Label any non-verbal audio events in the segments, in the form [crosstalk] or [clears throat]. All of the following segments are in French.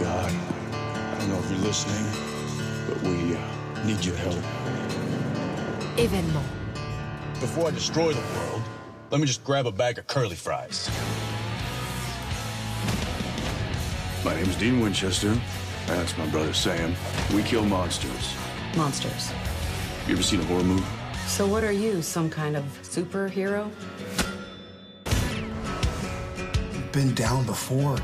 God, I don't know if you're listening, but we uh, need your help. Événement. Before I destroy the world, let me just grab a bag of curly fries. My name's Dean Winchester. That's my brother Sam. We kill monsters. Monsters. You ever seen a horror movie? So what are you, some kind of superhero? We've been down before,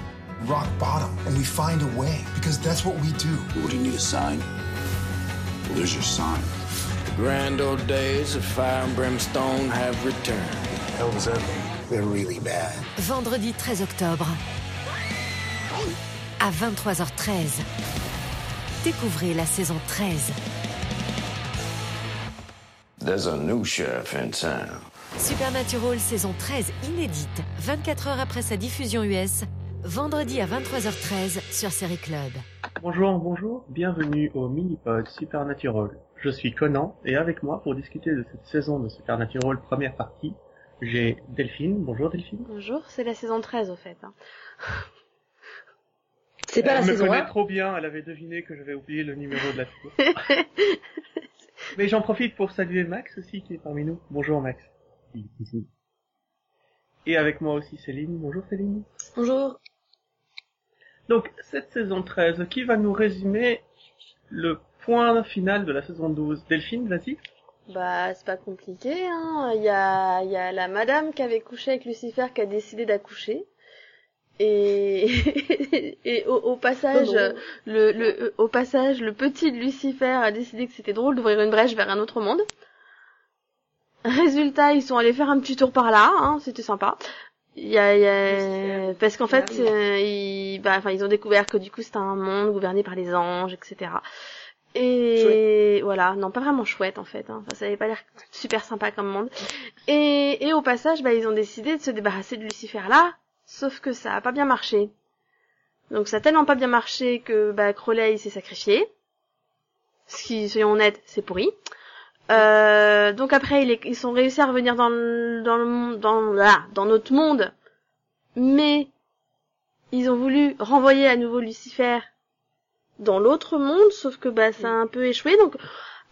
rock bottom, and we find a way because that's what we do. What do you need a sign? Well, there's your sign. The grand old days of fire and brimstone have returned. hell does that mean? They're really bad. Vendredi 13 octobre. À 23h13. Découvrez la saison 13. There's a new sheriff in town. Supernatural saison 13 inédite, 24 heures après sa diffusion US, vendredi à 23h13 sur Série Club. Bonjour, bonjour, bienvenue au mini-pod Supernatural. Je suis Conan et avec moi pour discuter de cette saison de Supernatural première partie, j'ai Delphine. Bonjour Delphine. Bonjour, c'est la saison 13 au fait. hein. [laughs] C'est pas la elle me saison connaît 1 trop bien, elle avait deviné que j'avais oublié le numéro de la saison. [laughs] Mais j'en profite pour saluer Max aussi qui est parmi nous. Bonjour Max. Et avec moi aussi Céline. Bonjour Céline. Bonjour. Donc cette saison 13, qui va nous résumer le point final de la saison 12 Delphine, vas-y. Bah, c'est pas compliqué, hein. Il y a, y a la madame qui avait couché avec Lucifer qui a décidé d'accoucher. Et, [laughs] et au, au passage, Oh le, le, au passage, le petit Lucifer a décidé que c'était drôle d'ouvrir une brèche vers un autre monde. Résultat, ils sont allés faire un petit tour par là, hein, c'était sympa. Il y a, y a- parce qu'en fait, euh, ils, bah, enfin, ils ont découvert que du coup, c'était un monde gouverné par les anges, etc. Et voilà, non, pas vraiment chouette en fait. Hein. Enfin, ça avait pas l'air super sympa comme monde. Et, et au passage, bah, ils ont décidé de se débarrasser de Lucifer là, sauf que ça a pas bien marché. Donc ça a tellement pas bien marché que bah, Crowley s'est sacrifié. Ce qui, soyons honnêtes, c'est pourri. Euh, donc après, ils, sont réussi à revenir dans notre monde, mais ils ont voulu renvoyer à nouveau Lucifer dans l'autre monde, sauf que bah ça a un peu échoué. Donc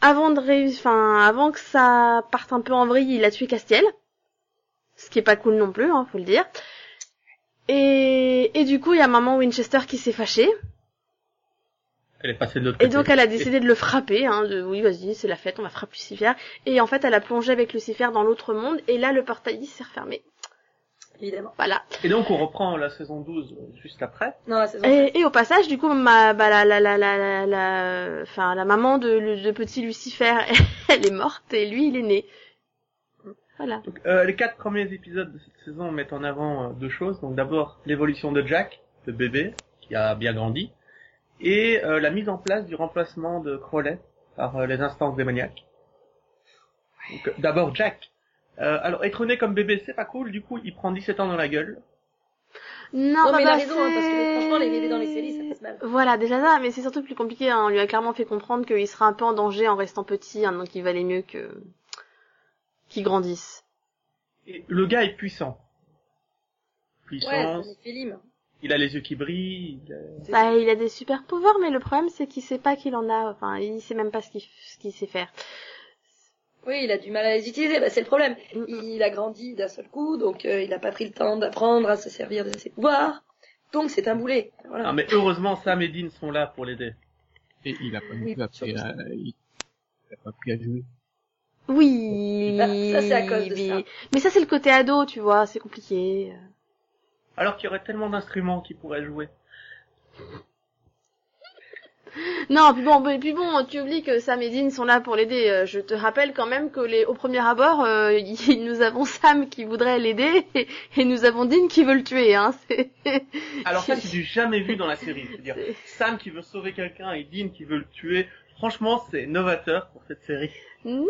avant de réussir, enfin avant que ça parte un peu en vrille, il a tué Castiel, ce qui est pas cool non plus, hein, faut le dire. Et, et du coup, il y a maman Winchester qui s'est fâchée, Elle est passée de l'autre et côté. donc elle a décidé de le frapper, hein, de oui vas-y c'est la fête, on va frapper Lucifer. Et en fait, elle a plongé avec Lucifer dans l'autre monde, et là le portail s'est refermé. Évidemment. Voilà. Et donc on reprend la saison 12 euh, juste après. Non, la saison 13. Et, et au passage, du coup, ma, bah, la, la, la, la, la, la, enfin, la maman de, de petit Lucifer, [laughs] elle est morte et lui, il est né. Voilà. Donc, euh, les quatre premiers épisodes de cette saison mettent en avant euh, deux choses. Donc d'abord l'évolution de Jack, le bébé, qui a bien grandi, et euh, la mise en place du remplacement de Crowley par euh, les instances démoniaques. Donc, euh, d'abord Jack. Euh, alors être né comme bébé c'est pas cool, du coup il prend 17 ans dans la gueule. Non, Non, mais il a bah, raison, hein, parce que c'est- franchement, les bébés dans les séries, ça passe mal. Voilà, déjà ça, mais c'est surtout plus compliqué. hein. On lui a clairement fait comprendre qu'il serait un peu en danger en restant petit, hein, donc il valait mieux que qu'il grandisse. Et le gars est puissant. Ouais, Puissance, c'est un film. Il a les yeux qui brillent. il a- Bah, il a des super pouvoirs, mais le problème c'est qu'il sait pas qu'il en a. Enfin, il sait même pas ce qu'il ce qu'il sait faire. Oui, il a du mal à les utiliser, bah, c'est le problème. Il a grandi d'un seul coup, donc euh, il n'a pas pris le temps d'apprendre à se servir de ses pouvoirs. Donc c'est un boulet. Voilà. Ah, mais heureusement Sam et Dean sont là pour l'aider. Et il a pas non Oui, appris à, il il a pas appris à jouer. Oui. Bah, ça, c'est à cause de mais... ça. mais ça c'est le côté ado, tu vois, c'est compliqué. Alors qu'il y aurait tellement d'instruments qu'il pourrait jouer. Non, puis bon, puis bon, tu oublies que Sam et Dean sont là pour l'aider. Euh, Je te rappelle quand même que les, au premier abord, euh, [laughs] nous avons Sam qui voudrait l'aider et, et nous avons Dean qui veut le tuer. Hein. [laughs] Alors ça, c'est du [laughs] jamais vu dans la série. C'est-à-dire Sam qui veut sauver quelqu'un et Dean qui veut le tuer. Franchement, c'est novateur pour cette série. Non,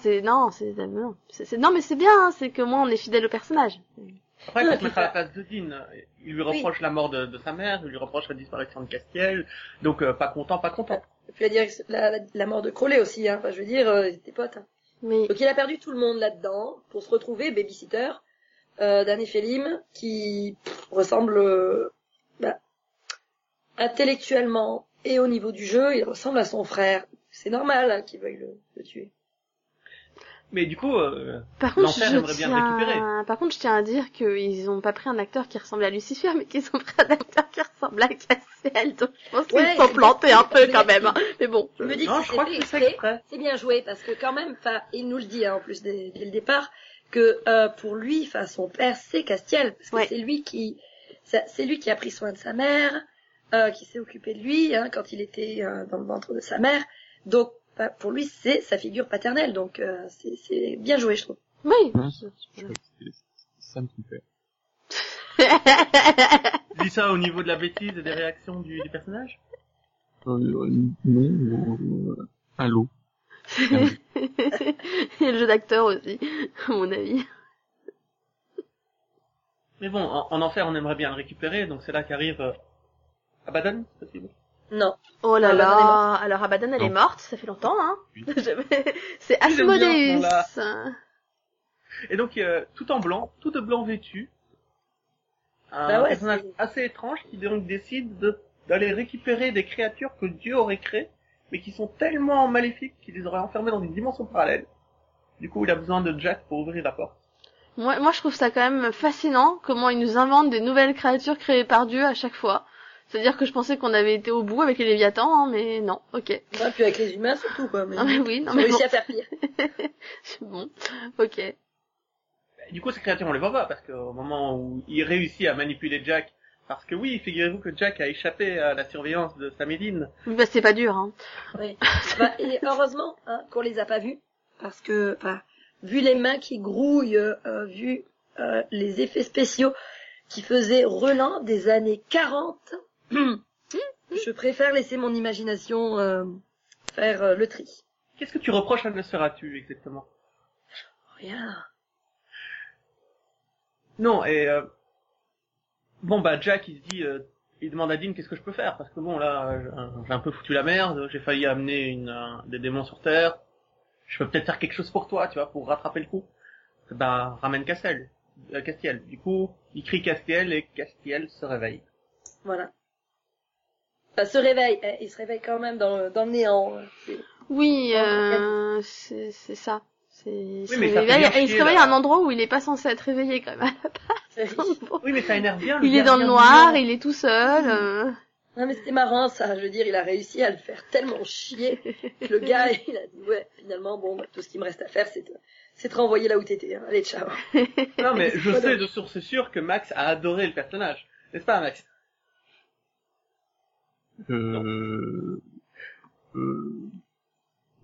c'est non, c'est non, c'est c'est- non, mais c'est bien. hein, c'est que moi, on est fidèle au personnage. Après, Ouais, faut se mettre à la place de Dean. Il lui reproche la mort de, de sa mère, il lui reproche la disparition de Castiel. Donc, euh, pas content, pas content. Et puis la, la, la, mort de Crowley aussi, hein. Enfin, je veux dire, euh, ils étaient potes. hein. Mais Donc il a perdu tout le monde là-dedans pour se retrouver babysitter euh, d'un éphélim qui pff, ressemble euh, bah, intellectuellement et au niveau du jeu, il ressemble à son frère. C'est normal hein, qu'il veuille le, le tuer. Mais du coup, euh, Par contre, je aimerait bien le récupérer. tiens... Par contre, je tiens à dire qu'ils ont pas pris un acteur qui ressemble à Lucifer, mais qu'ils ont pris un acteur qui ressemble à Castiel. Donc, je pense qu'ils se sont plantés un peu quand même. hein. Mais bon. Je me dis non, que je crois c'est bien joué parce que quand même, enfin, il nous le dit hein, en plus dès, dès le départ que euh, pour lui, enfin, son père c'est Castiel parce que Ouais. c'est lui qui, c'est lui qui a pris soin de sa mère, euh, qui s'est occupé de lui hein, quand il était euh, dans le ventre de sa mère. Donc pour lui, c'est sa figure paternelle. Donc euh, c'est bien joué, je trouve. Oui. Hein c'est ça me fait. dis ça au niveau de la bêtise et des réactions du, du personnage? Euh, euh, non, euh, lot. [laughs] Et le jeu d'acteur aussi, à mon avis. Mais bon, en, en enfer, on aimerait bien le récupérer, donc c'est là qu'arrive euh, Abaddon, c'est possible? Non. Oh là là. Alors, Abaddon, elle est morte, ça fait longtemps, hein. Oui. [laughs] c'est Asmodeus. Et donc, euh, tout en blanc, tout de blanc vêtu, un Bah ouais, personnage assez étrange qui donc décide de- d'aller récupérer des créatures que Dieu aurait créées, mais qui sont tellement maléfiques qu'il les aurait enfermées dans une dimension parallèle. Du coup, il a besoin de Jack pour ouvrir la porte. Moi, moi, je trouve ça quand même fascinant comment ils nous inventent des nouvelles créatures créées par Dieu à chaque fois. C'est-à-dire que je pensais qu'on avait été au bout avec les Léviathans, hein, mais non, ok. Ouais, puis avec les humains surtout quoi. Mais Non mais oui, non mais réussi bon. à faire pire. [laughs] bon, ok. Et Du coup, ces créatures, on les voit pas, parce qu'au moment où il réussit à manipuler Jack, parce que oui, figurez-vous que Jack a échappé à la surveillance de Samédine. Oui, bah c'est pas dur, hein. Oui. Bah, et heureusement hein, qu'on les a pas vus, parce que, enfin, vu les mains qui grouillent, euh, vu euh, les effets spéciaux qui faisaient Relan des années 40, je préfère laisser mon imagination euh, faire euh, le tri. Qu'est-ce que tu reproches à Nosferatu, exactement? Rien. Non, et euh, bon bah Jack il se dit, euh, il demande à Dean qu'est-ce que je peux faire parce que bon là j'ai un peu foutu la merde, j'ai failli amener une, des démons sur Terre, je peux peut-être faire quelque chose pour toi, tu vois, pour rattraper le coup. Bah ramène Castiel, euh, Castiel. Du coup il crie Castiel et Castiel se réveille. Voilà. Enfin, se réveille, eh, il se réveille quand même dans le, dans le néant. hein. Oui, euh, c'est c'est ça. C'est, il se mais ça fait réveille, il se réveille à un endroit où il est pas censé être réveillé quand même. Bon. [laughs] Oui mais ça énerve bien. Le il est dans le noir, il est tout seul. euh. Non mais c'était marrant ça, je veux dire, il a réussi à le faire tellement chier. Le gars, [laughs] il a dit ouais, finalement bon, bah, tout ce qui me reste à faire, c'est de, c'est de renvoyer là où t'étais. Hein. Allez, ciao. Non mais [laughs] je sais de source sûre que Max a adoré le personnage, n'est-ce pas Max? Euh, euh,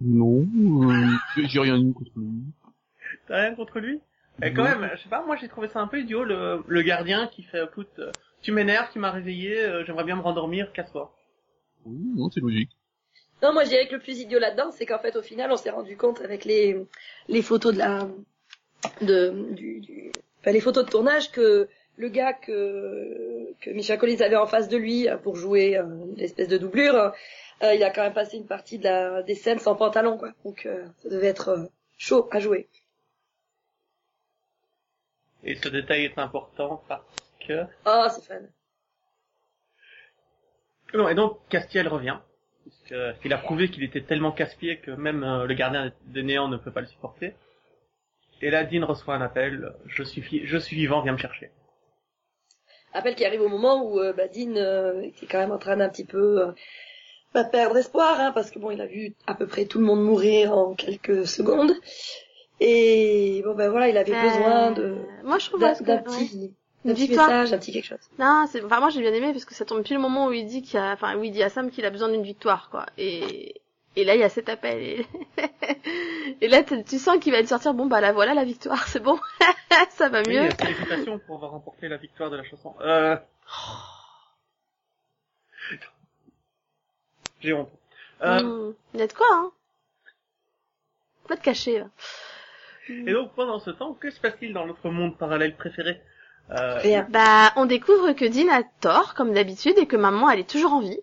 non, euh, j'ai- rien dit contre lui. T'as rien contre lui? Et quand Non. même, je sais pas, moi j'ai trouvé ça un peu idiot, le, le gardien qui fait, écoute, euh, tu m'énerves, tu m'as réveillé, euh, j'aimerais bien me rendormir, casse-toi. Oui, non, c'est logique. Non, moi je dirais que le plus idiot là-dedans, c'est qu'en fait au final, on s'est rendu compte avec les les photos de la de du, du enfin, les photos de tournage que le gars que que Michel Collins avait en face de lui euh, pour jouer euh, l'espèce de doublure, euh, il a quand même passé une partie de la des scènes sans pantalon quoi. Donc euh, ça devait être euh, chaud à jouer. Et ce détail est important parce que... Oh, c'est fun. Non, et donc Castiel revient, puisqu'il a prouvé qu'il était tellement casse-pied que même euh, le gardien des néants ne peut pas le supporter. Et là, Dean reçoit un appel, je suis, je suis vivant, viens me chercher. Appel qui arrive au moment où euh, bah, Dean euh, était quand même en train d'un petit peu euh, bah, perdre espoir, hein, parce que bon, il a vu à peu près tout le monde mourir en quelques secondes. Et bon ben voilà, il avait Euh, besoin de Moi, je trouve d'un que- d'un ouais. petit, Une d'un petit victoire. message, un petit quelque chose. Non, c'est, enfin, moi, j'ai bien aimé parce que ça tombe pile le moment où il dit qu'il y a, enfin, où il dit à Sam qu'il a besoin d'une victoire, quoi. Et, et là, il y a cet appel. Et, [laughs] et là, tu sens qu'il va te sortir, bon, bah, là, voilà la victoire, c'est bon. [laughs] ça va Oui, mieux. euh, félicitations pour avoir remporté la victoire de la chanson. Euh... J'ai honte. Euh, Mmh. Il y a de quoi, hein. Pas de cacher, là. Et donc pendant ce temps, que se passe-t-il dans notre monde parallèle préféré? Euh. Bah, on découvre que Dean a tort, comme d'habitude, et que maman, elle est toujours en vie.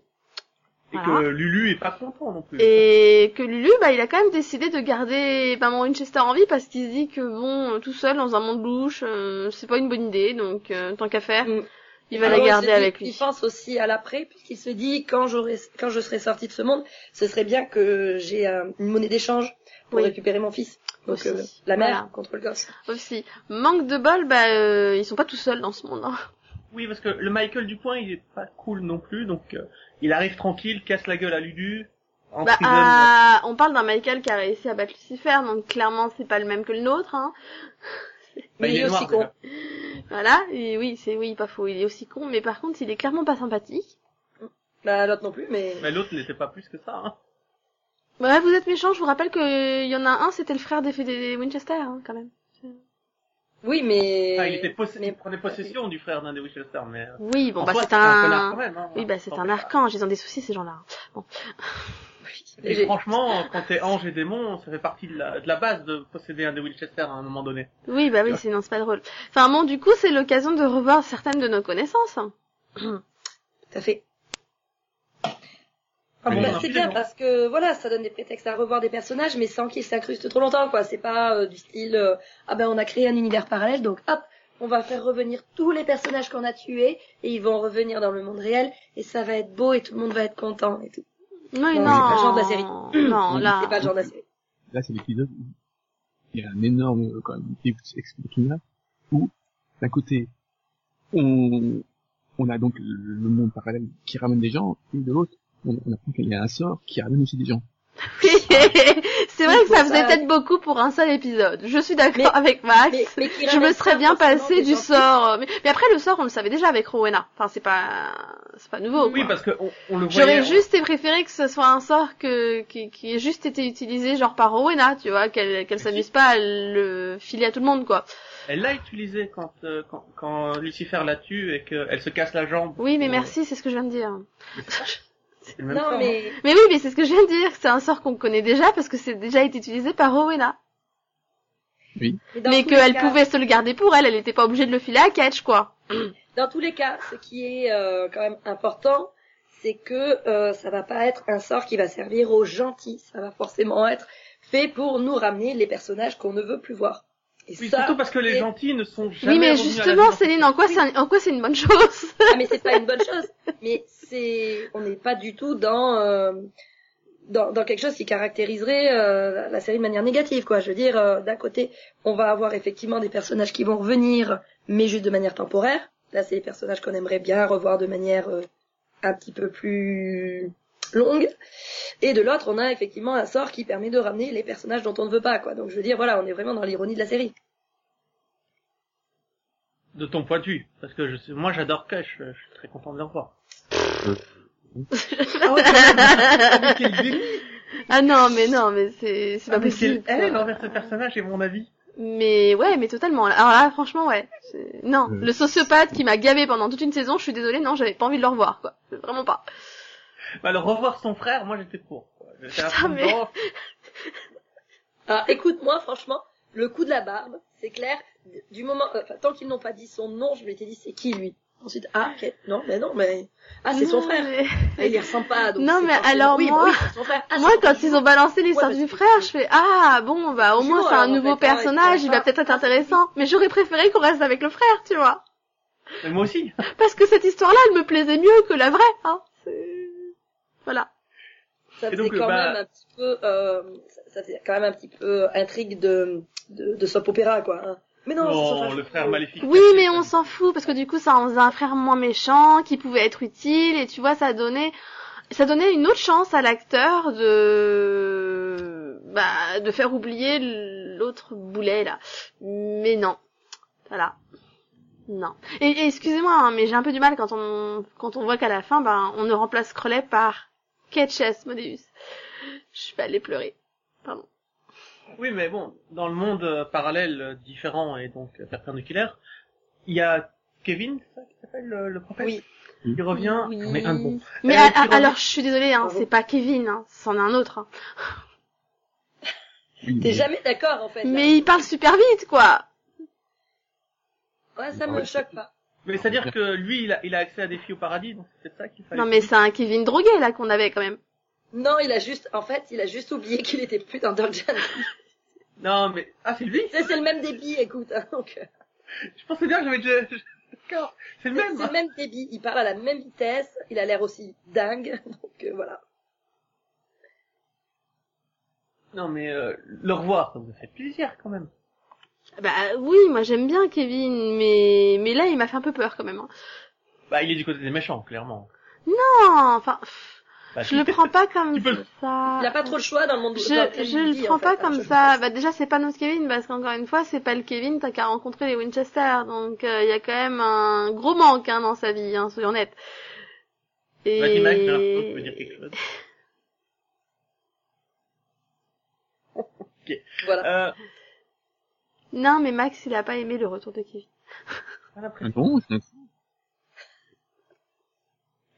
Et Voilà. que Lulu est pas content non plus. Et que Lulu, bah, il a quand même décidé de garder maman Winchester en vie parce qu'il se dit que bon, tout seul dans un monde louche, euh, c'est pas une bonne idée, donc euh, tant qu'à faire. Mm. il va Alors, la garder dit- avec lui. Il pense aussi à l'après, puisqu'il se dit quand j'aurai, quand je serai sorti de ce monde, ce serait bien que j'ai euh, une monnaie d'échange pour Oui. récupérer mon fils. Donc Aussi. euh, la mère Voilà. contre le gosse. Aussi. Manque de bol, bah, euh, ils sont pas tout seuls dans ce monde. Hein. Oui, parce que le Michael du coin, il est pas cool non plus, donc euh, il arrive tranquille, casse la gueule à Lulu, Bah, emprisonne... ah, on parle d'un Michael qui a réussi à battre Lucifer, donc clairement c'est pas le même que le nôtre. Hein. [laughs] Bah, Mais il est aussi con. déjà. Voilà, et oui, c'est oui, pas faux, il est aussi con, mais par contre il est clairement pas sympathique. Bah l'autre non plus, mais Mais l'autre n'était pas plus que ça. Hein. Ouais, vous êtes méchant, je vous rappelle que il y en a un, c'était le frère des, des Winchester, hein, quand même. Oui, mais Ah, il, était possé- mais- il prenait possession du frère d'un des Winchester, mais... euh, Oui, bon en bah c'est un... quand même, hein. Oui, bah c'est un archange, ils ont des soucis ces gens-là. Bon. [laughs] Et J'ai- franchement, quand t'es ange et démon, ça fait partie de la, de la base de posséder un des Winchester à un moment donné. Oui, bah oui, c'est non, c'est pas drôle. Enfin bon, du coup, c'est l'occasion de revoir certaines de nos connaissances. hein. [clears throat] Tout à fait. Ah bon, Bah, a c'est bien parce que voilà, ça donne des prétextes à revoir des personnages, mais sans qu'ils s'incrustent trop longtemps, quoi. C'est pas euh, du style euh, ah ben on a créé un univers parallèle, donc hop, on va faire revenir tous les personnages qu'on a tués et ils vont revenir dans le monde réel et ça va être beau et tout le monde va être content et tout. Oui, Non, non, c'est pas le genre de la série. Non, [clears throat] là. C'est pas le genre de la série. Là, c'est l'épisode où il y a un énorme, euh, quand même, Machina, où, d'un côté, on, on a donc le le monde parallèle qui ramène des gens, et de l'autre, on, on apprend qu'il y a un sort qui ramène aussi des gens. [laughs] Oui, c'est vrai que ça faisait peut-être beaucoup pour un seul épisode. Je suis d'accord avec Max. mais- mais qui je me serais bien passé du sort. Mais, mais après, le sort, on le savait déjà avec Rowena. Enfin, c'est pas, c'est pas nouveau. Oui, quoi. parce que on, on le voyait... J'aurais on- juste préféré que ce soit un sort que, qui, qui ait juste été utilisé genre par Rowena, tu vois, qu'elle qu'elle s'amuse pas à le filer à tout le monde, quoi. Elle l'a utilisé quand, euh, quand, quand Lucifer la tue et qu'elle se casse la jambe. Oui, mais pour- merci, c'est ce que je viens de dire. C'est le même Non sort, hein. mais Mais oui, mais c'est ce que je viens de dire. C'est un sort qu'on connaît déjà parce que c'est déjà été utilisé par Rowena. mais, dans Mais qu'elle cas- pouvait se le garder pour elle, elle était pas obligée de le filer à Catch, quoi. [clears throat] Dans tous les cas, ce qui est euh, quand même important, c'est que euh, ça va pas être un sort qui va servir aux gentils. Ça va forcément être fait pour nous ramener les personnages qu'on ne veut plus voir. Et Oui, ça, surtout parce que les gentils ne sont jamais Oui, mais justement, Céline, en quoi c'est un- en quoi c'est une bonne chose? Ah, mais c'est pas une bonne chose. Mais c'est, on n'est pas du tout dans, euh, dans dans quelque chose qui caractériserait euh, la série de manière négative, quoi. Je veux dire, euh, d'un côté, on va avoir effectivement des personnages qui vont revenir, mais juste de manière temporaire. Là, c'est les personnages qu'on aimerait bien revoir de manière euh, un petit peu plus longue. Et de l'autre, on a effectivement un sort qui permet de ramener les personnages dont on ne veut pas, quoi. Donc, je veux dire, voilà, on est vraiment dans l'ironie de la série. De ton point de vue. Parce que je sais, moi j'adore Cash, je suis très content de le revoir. ah ah, [laughs] Ah non, mais non, mais c'est c'est Ah, pas mais possible. envers ce personnage et mon avis. Mais ouais, mais totalement. Alors là, franchement, ouais. Non, Euh. le sociopathe qui m'a gavé pendant toute une saison, je suis désolée, non, j'avais pas envie de le revoir, quoi. Vraiment pas. [laughs] Bah, le revoir son frère, moi j'étais pour. quoi. J'étais à Putain, fond mais- dedans. [laughs] Alors, écoute, moi, franchement, le coup de la barbe, c'est clair. Du moment, euh, enfin, tant qu'ils n'ont pas dit son nom, je m'étais dit c'est qui lui? Ensuite, ah, ok, non, mais non, mais ah, c'est son frère. mais- Ah, il y ressemble pas. Donc Non, c'est mais alors oui, moi- bah oui, c'est son frère. Ah, Moi, quand ils ont balancé l'histoire Ouais, du frère, je fais ah bon bah au moins c'est un nouveau fait, personnage, et il va peut-être être intéressant. Mais j'aurais préféré qu'on reste avec le frère, tu vois, Mais moi aussi. parce que cette histoire-là, elle me plaisait mieux que la vraie. Hein. Voilà. Ça faisait donc, quand bah- même un petit peu, euh, ça, ça faisait quand même un petit peu intrigue de de, de soap opéra quoi. hein. Mais non, le frère maléfique. Oui, mais on s'en fout parce que du coup, ça en faisait un frère moins méchant, qui pouvait être utile, et tu vois, ça donnait, ça donnait une autre chance à l'acteur de, bah, de faire oublier l'autre boulet là. Mais non, voilà, non. Et, et excusez-moi, hein, mais j'ai un peu du mal quand on, quand on voit qu'à la fin, ben, on ne remplace Crowley par Ketch Asmodeus. Je vais aller pleurer. Pardon. Oui, mais bon, dans le monde euh, parallèle euh, différent et donc euh, perpendiculaire, il y a Kevin, c'est ça qui s'appelle le, le prophète Oui. Qui revient, Oui. mais un bon. Mais Euh, alors, je suis désolée, hein, c'est pas Kevin, hein, c'en est un autre. hein. [laughs] T'es mais- jamais d'accord en fait. là. Mais il parle super vite, quoi. Ouais, ça me Ouais. choque pas. Mais c'est-à-dire que lui, il a, il a accès à des filles au paradis, donc c'est ça qu'il fallait. Non, mais c'est un Kevin drogué, là, qu'on avait, quand même. Non, il a juste, en fait, il a juste oublié qu'il était plus dans Dungeon. [laughs] Non, mais ah c'est lui. c'est c'est le même débit, écoute. hein, donc, euh, Je pensais bien que j'avais déjà. D'accord. C'est le même. c'est le même débit, il parle à la même vitesse, il a l'air aussi dingue, [laughs] donc euh, voilà. Non mais euh, le revoir, ça vous a fait plaisir quand même. Bah oui, moi j'aime bien Kevin, mais mais là il m'a fait un peu peur quand même. hein. Bah il est du côté des méchants, clairement. Non, enfin, pff, Bah, je le prends pas comme peux ça. Il a pas trop le choix dans le monde Je, je il le prends en fait, pas comme je ça. pense. Bah déjà c'est pas notre Kevin parce qu'encore une fois c'est pas le Kevin t'as qu'à rencontrer les Winchester donc euh, il y a quand même un gros manque hein, dans sa vie, hein, soyons honnêtes. Et Vas-y Max, dire quelque chose? [laughs] Voilà. Euh, non mais Max il a pas aimé le retour de Kevin. [laughs] Ah bon,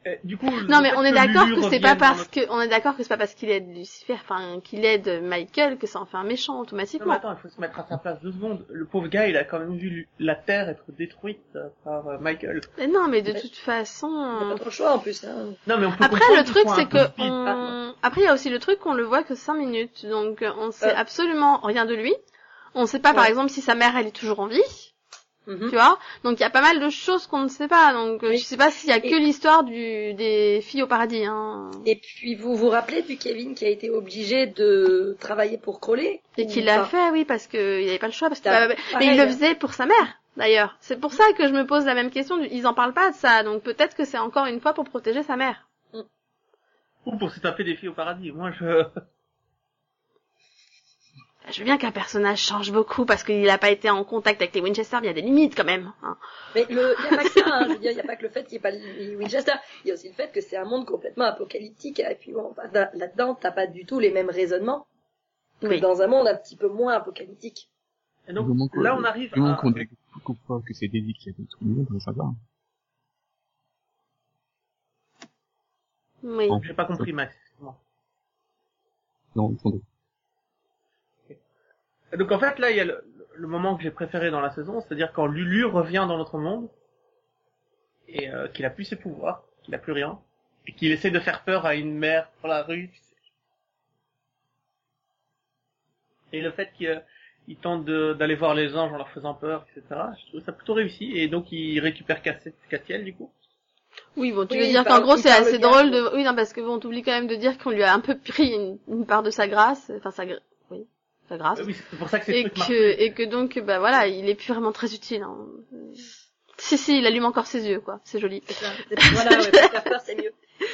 euh, du coup, Non le mais on est d'accord que c'est pas parce notre- que on est d'accord que c'est pas parce qu'il aide Lucifer, enfin qu'il aide Michael que ça en fait un méchant Non mais automatiquement. attends, il faut se mettre à sa place deux secondes. Le pauvre gars, il a quand même vu la Terre être détruite euh, par euh, Michael. Mais non mais de toute façon. Il a pas trop le choix en plus. Hein. Non mais on peut Après le truc c'est que on... après il y a aussi le truc qu'on le voit que 5 minutes donc on sait Euh. absolument rien de lui. On sait pas par exemple si sa mère elle est toujours en vie, Mhm. tu vois. Donc il y a pas mal de choses qu'on ne sait pas donc euh, Oui. je sais pas s'il y a que l'histoire du des filles au paradis hein. Et puis vous vous rappelez du Kevin qui a été obligé de travailler pour Crowley Et qu'il l'a fait oui parce que il avait pas le choix parce que T'as- bah, mais pareil, il le hein. faisait pour sa mère d'ailleurs. C'est pour ça que je me pose la même question, ils en parlent pas de ça donc peut-être que c'est encore une fois pour protéger sa mère. Ou pour se taper des filles au paradis. Moi je... Je veux bien qu'un personnage change beaucoup parce qu'il a pas été en contact avec les Winchester, mais il y a des limites quand même. hein. Mais le, y a pas que ça, hein. je veux dire, y a pas que le fait qu'il n'y ait pas les Winchester. Il y a aussi le fait que c'est un monde complètement apocalyptique. Et puis bon, là- là-dedans, t'as pas du tout les mêmes raisonnements que Oui. dans un monde un petit peu moins apocalyptique. Et donc là on arrive à... qu'on croit que c'est Daisy qui a détruit le monde, ça va. Oui. Bon. J'ai pas compris Max. Non, attendez. Donc en fait là il y a le, le moment que j'ai préféré dans la saison, c'est-à-dire quand Lulu revient dans notre monde et euh, qu'il a plus ses pouvoirs, qu'il a plus rien, et qu'il essaie de faire peur à une mère dans la rue. tu sais. Et le fait qu'il euh, il tente de- d'aller voir les anges en leur faisant peur, etc. Je trouve ça plutôt réussi. Et donc il récupère Catiel du coup. Oui, bon, tu Oui, veux dire qu'en gros c'est assez drôle de... Oui, non, parce que bon, t'oublies quand même de dire qu'on lui a un peu pris une, une part de sa grâce, enfin sa... gra- Oui, sa grâce. Oui, c'est pour ça que c'est et que, et que donc, bah voilà, il est plus vraiment très utile. Hein. Si, si, il allume encore ses yeux, quoi. C'est joli. Ça. Voilà, ouais, pour faire peur, c'est mieux.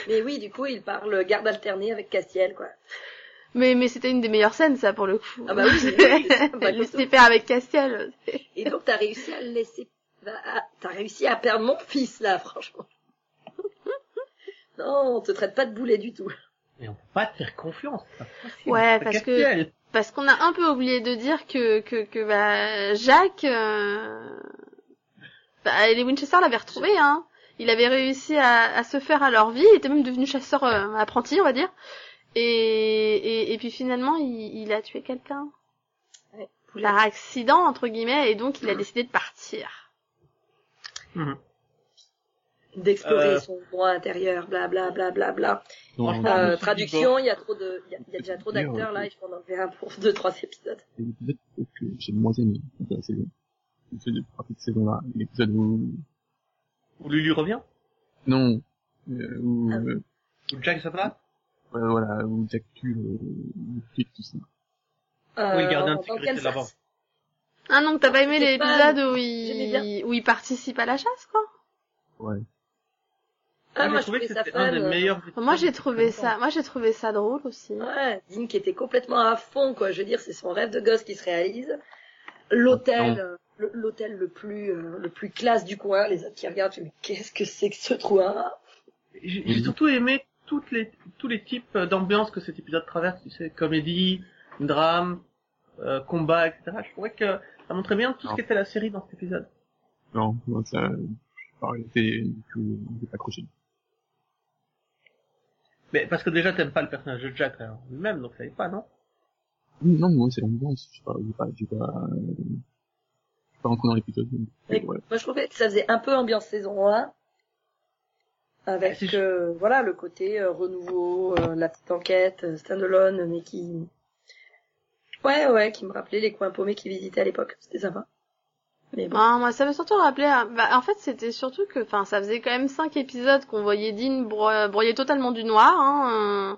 Mais oui, du coup, il parle garde alternée avec Castiel, quoi. Mais, mais c'était une des meilleures scènes, ça, pour le coup. Ah bah oui, bah, Lucifer [laughs] avec Castiel. Et donc, t'as réussi à le laisser, t'as réussi à perdre mon fils, là, franchement. Non, on te traite pas de boulet du tout. Mais on peut pas te faire confiance. Ouais, parce que-. Parce qu'on a un peu oublié de dire que, que, que bah, Jacques, euh, bah, les Winchester l'avaient retrouvé, hein. Il avait réussi à, à se faire à leur vie, il était même devenu chasseur euh, apprenti, on va dire. Et, et, et puis finalement, il, il a tué quelqu'un. Ouais. Par accident, entre guillemets, et donc il a décidé de partir. Mhm. D'explorer Euh. son droit intérieur, bla bla bla bla bla. Non, non, Euh, traduction, il y a trop de, il y a, il y a déjà trop d'acteurs euh, là, il faut en enlever un pour deux, trois épisodes. c'est l'épisode que j'ai le moins aimé de la saison. C'est de cette saison-là. L'épisode où, Où Lulu revient? Non, euh, où, Ah. euh, Où Jack se place ouais, voilà, où Jack tue le, tout ça. Euh, Oui, le gardien de dans sécurité quel de la sens? Banque. Ah donc t'as pas aimé l'épisode où il, où il participe à la chasse, quoi? Ouais. Ah, moi, j'ai je trouvé que ça c'était fun. un des euh, meilleurs Moi j'ai trouvé ça, moi j'ai trouvé ça drôle aussi. Ouais, Dean qui était complètement à fond, quoi. Je veux dire, c'est son rêve de gosse qui se réalise. L'hôtel, euh, le- l'hôtel le plus, euh, le plus classe du coin. Les autres qui regardent, je me dis, mais qu'est-ce que c'est que ce trou, J'ai j'ai surtout aimé toutes les, tous les types d'ambiance que cet épisode traverse, tu sais, comédie, drame, euh, combat, etc. Je trouvais que ça montrait bien tout ce Non. qu'était la série dans cet épisode. Non, non, ça, pareil, c'est, du coup, on s'est pas accroché. Mais parce que déjà t'aimes pas le personnage de Jack hein, lui-même, donc ça y est pas, non? Non, moi, c'est l'ambiance, je sais pas, j'ai pas, j'ai pas, euh, rentré dans l'épisode. ouais. Moi, je trouvais que ça faisait un peu ambiance saison 1. Avec, Si je- euh, voilà, le côté euh, renouveau, euh, la petite enquête, euh, standalone, mais qui... Ouais, ouais, qui me rappelait les coins paumés qu'ils visitaient à l'époque. C'était sympa. Mais bon. Ah, moi, ça m'a surtout rappelé. Bah, en fait, c'était surtout que, enfin, ça faisait quand même cinq épisodes qu'on voyait Dean bro- broyer totalement du noir. Hein, euh,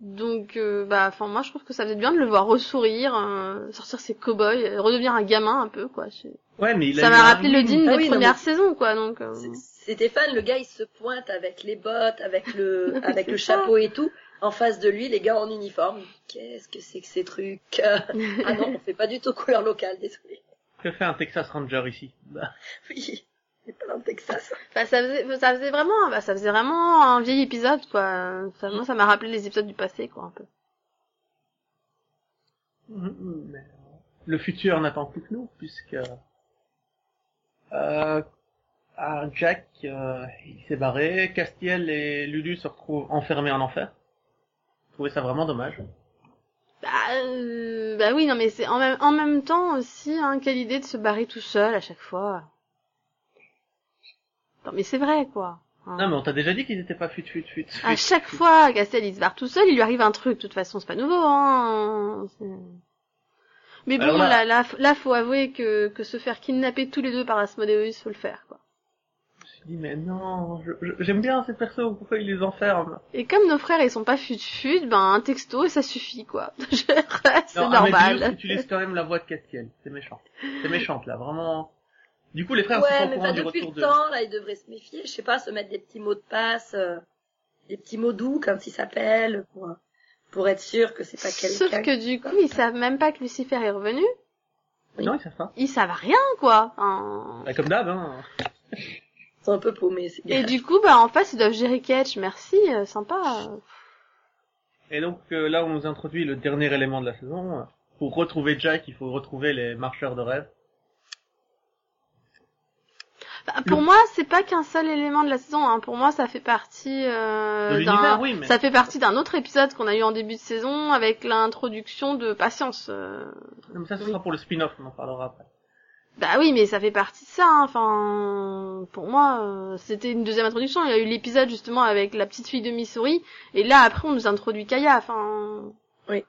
donc, euh, bah, enfin, moi, je trouve que ça faisait bien de le voir ressourire, euh, sortir ses cow-boys, redevenir un gamin un peu, quoi. Je- Ouais, mais il a Ça m'a rappelé le. Dean Ah des oui, non, premières mais- saisons, quoi. Donc, euh, C'est- Stéphane, le gars, il se pointe avec les bottes, avec le, [laughs] avec le chapeau et tout. En face de lui, les gars en uniforme. Qu'est-ce que c'est que ces trucs? [laughs] Ah non, on fait pas du tout couleur locale, désolé. Que fait un Texas Ranger ici Bah, Oui, c'est pas dans le Texas. bah, ça faisait, ça faisait vraiment, bah, ça faisait vraiment un vieil épisode, quoi. Ça, moi, ça m'a rappelé les épisodes du passé, quoi, un peu. Mhm, mais, euh, Le futur n'attend plus que nous, puisque euh, Jack euh, il s'est barré, Castiel et Lulu se retrouvent enfermés en enfer. Je trouvais ça vraiment dommage. Bah, euh, bah oui, non, mais c'est en même, en même temps aussi, hein, quelle idée de se barrer tout seul à chaque fois. Non, mais c'est vrai, quoi. Hein. Non mais on t'a déjà dit qu'ils étaient pas fut fut fut. à chaque fut. fois, Castel, il se barre tout seul, il lui arrive un truc. De toute façon, c'est pas nouveau, hein. Mais bon, Alors là- là, là, là, faut avouer que, que se faire kidnapper tous les deux par Asmodeus, faut le faire. Je dit mais non, je- je- j'aime bien ces persos, pourquoi ils les enferment Et comme nos frères, ils sont pas fut-fut, ben, un texto, et ça suffit, quoi. [laughs] c'est normal. Amadeus utilise quand même la voix de Castiel, c'est méchant. C'est méchante là, vraiment. Du coup les frères sont Ouais, pas au mais courant pas du depuis retour le de... temps, là, il devrait se méfier. Je sais pas, se mettre des petits mots de passe, euh, des petits mots doux, comme il s'appelle, pour, pour être sûr que c'est pas Sauf quelqu'un. que du coup, ils savent même pas que Lucifer est revenu. Oui. Non ils savent pas. Ils savent rien, quoi. Bah, comme d'hab hein. Sont un peu paumés, Et du coup, bah, en face, ils doivent gérer Ketch. Merci, euh, sympa. Et donc euh, là, on nous introduit le dernier élément de la saison. Pour retrouver Jack, il faut retrouver les marcheurs de rêve. Bah, pour moi, c'est pas qu'un seul élément de la saison. Hein. Pour moi, ça fait partie euh, De d'un. l'univers, oui, mais- Ça fait partie d'un autre épisode qu'on a eu en début de saison avec l'introduction de Patience. euh. Non, mais ça, ce sera pour le spin-off, on en parlera après. Bah oui, mais ça fait partie de ça. hein. Enfin, pour moi, euh, c'était une deuxième introduction. Il y a eu l'épisode justement avec la petite fille de Missouri, et là après, on nous introduit Kaya. Enfin. Oui.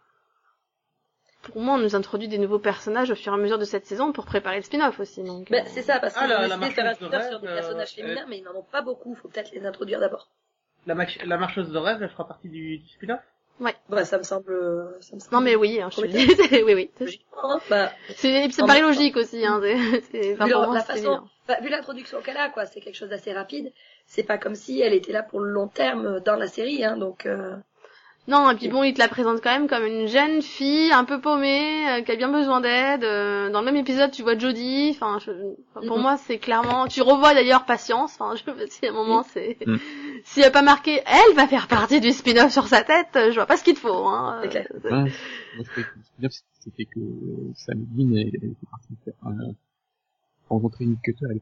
Pour moi, on nous introduit des nouveaux personnages au fur et à mesure de cette saison pour préparer le spin-off aussi. Donc. Bah, euh, c'est ça, parce Ah, qu'ils la- ont la décidé de faire un marcheuse de spin-off rêve, sur des euh, personnages féminins, elle- mais ils n'en ont pas beaucoup. Faut peut-être les introduire d'abord. La, mach- la marcheuse de rêve, elle fera partie du, du spin-off? Bah, ça me semble, ça me semble. Non mais oui, hein, je suis... [laughs] Oui oui. Logiquement, bah, C'est même temps. logique aussi. Hein. c'est- enfin, vu la, façon, bah, vu l'introduction qu'elle a, quoi, c'est quelque chose d'assez rapide. C'est pas comme si elle était là pour le long terme dans la série, hein, donc. Euh... Non, et puis bon, il te la présente quand même comme une jeune fille un peu paumée, euh, qui a bien besoin d'aide. euh, dans le même épisode, tu vois Jodie. Enfin, pour Mhm. moi, c'est clairement. Tu revois d'ailleurs Patience. Enfin, je me dis à un moment, c'est. Mhm. S'il y a pas marqué, elle va faire partie du spin-off sur sa tête. euh, Je vois pas ce qu'il te faut. Hein. C'est clair. Euh, Ouais, c'était que Sam Bean elle elle était partie faire euh, rencontrer une cutter, elle est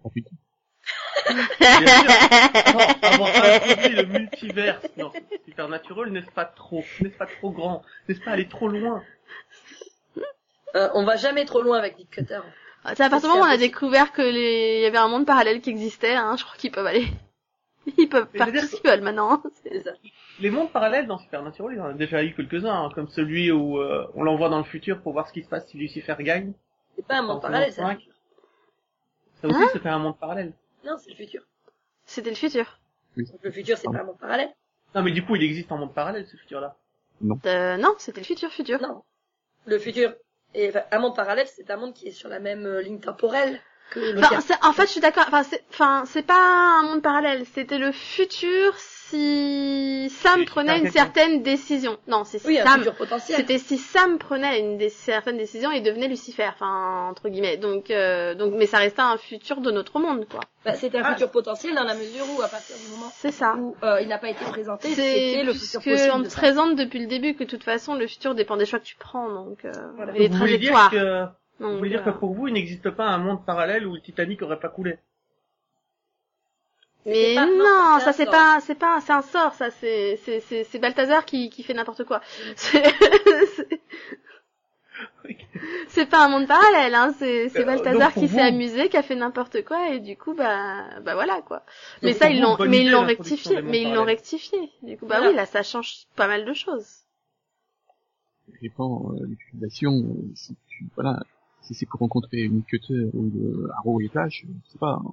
avoir introduit le multiverse dans Supernatural, n'est-ce pas trop N'est-ce pas trop grand N'est-ce pas aller trop loin Euh, on va jamais trop loin avec Dick Cutter. C'est à partir du moment où on a découvert que les, il y avait un monde parallèle qui existait, hein, je crois qu'ils peuvent aller, ils peuvent qu'ils veulent maintenant. [laughs] C'est ça. Les mondes parallèles dans Supernatural, il y en a déjà eu quelques-uns, hein, comme celui où euh, on l'envoie dans le futur pour voir ce qui se passe si Lucifer gagne. C'est pas un monde parallèle, ça. Ça aussi, Hein c'était un monde parallèle. Non, c'est le futur. C'était le futur. Oui. Donc, le futur, c'est pas un monde parallèle. Non, mais du coup, il existe en monde parallèle, ce futur-là. Euh, non, c'était le futur futur. Non. Le futur, et enfin, un monde parallèle, c'est un monde qui est sur la même euh, ligne temporelle que le Enfin, tien. c'est- en fait, je suis d'accord. Enfin, c'est, enfin, c'est pas un monde parallèle. C'était le futur si Sam Si prenait une certaine décision. Non, c'est Oui, un Sam. futur potentiel. C'était si Sam prenait une des certaines décisions et devenait Lucifer, enfin entre guillemets. Donc, euh, donc, mais ça restait un futur de notre monde, quoi. Bah, c'était un Ah. futur potentiel dans la mesure où, à partir du moment C'est ça. où euh, il n'a pas été présenté, C'est c'était le futur possible. on te présente depuis le début que de toute façon le futur dépend des choix que tu prends, donc euh, Voilà. et les voulez dire trajectoires. Vous voulez dire que pour vous, il n'existe pas un monde parallèle où le Titanic aurait pas coulé Mais pas- non, ça c'est pas, c'est pas, c'est un sort, ça c'est, c'est, c'est, c'est Balthazar qui, qui fait n'importe quoi. [laughs] C'est, c'est- c'est pas un monde parallèle, hein. C'est, c'est Euh, Balthazar qui vous- s'est amusé, qui a fait n'importe quoi et du coup bah, bah voilà quoi. Mais Donc ça ils l'ont, mais ils l'ont rectifié, mais ils l'ont rectifié. Du coup bah Voilà. oui là ça change pas mal de choses. Ça dépend euh, l'utilisation, euh, si tu, voilà, si c'est pour rencontrer une cutter ou de Arrow et Flash, je sais pas. hein.